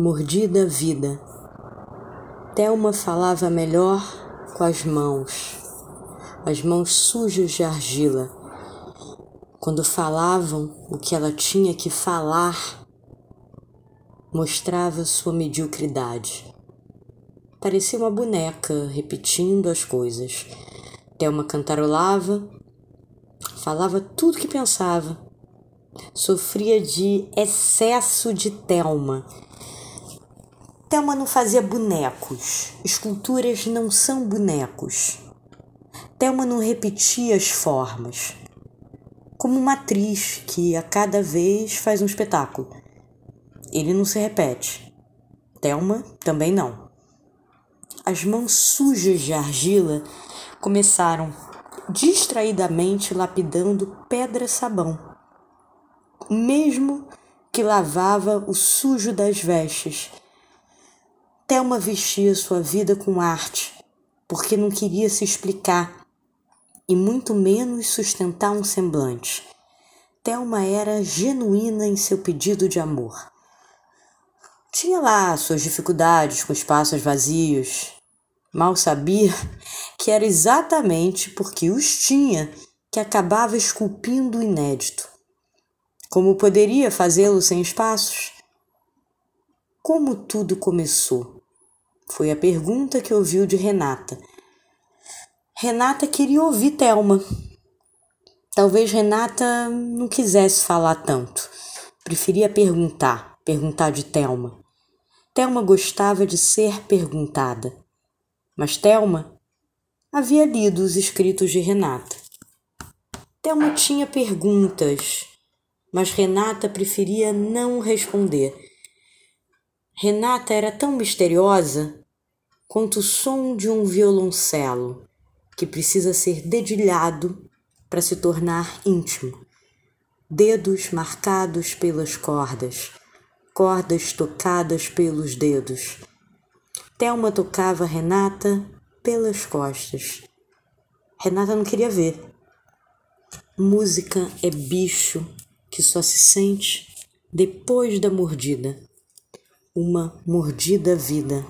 Mordida vida. Thelma falava melhor com as mãos, as mãos sujas de argila. Quando falavam o que ela tinha que falar, mostrava sua mediocridade. Parecia uma boneca repetindo as coisas. Thelma cantarolava, falava tudo que pensava. Sofria de excesso de Thelma Thelma não fazia bonecos. Esculturas não são bonecos. Thelma não repetia as formas. Como uma atriz que a cada vez faz um espetáculo. Ele não se repete. Thelma também não. As mãos sujas de argila começaram distraidamente lapidando pedra-sabão. Mesmo que lavava o sujo das vestes Thelma vestia sua vida com arte, porque não queria se explicar e muito menos sustentar um semblante. Thelma era genuína em seu pedido de amor. Tinha lá suas dificuldades com espaços vazios. Mal sabia que era exatamente porque os tinha que acabava esculpindo o inédito. Como poderia fazê-lo sem espaços? Como tudo começou? Foi a pergunta que ouviu de Renata. Renata queria ouvir Thelma. Talvez Renata não quisesse falar tanto. Preferia perguntar, perguntar de Thelma. Thelma gostava de ser perguntada. Mas Thelma havia lido os escritos de Renata. Thelma tinha perguntas, mas Renata preferia não responder Renata era tão misteriosa quanto o som de um violoncelo que precisa ser dedilhado para se tornar íntimo. Dedos marcados pelas cordas, cordas tocadas pelos dedos. Thelma tocava Renata pelas costas. Renata não queria ver. Música é bicho que só se sente depois da mordida uma mordida vida.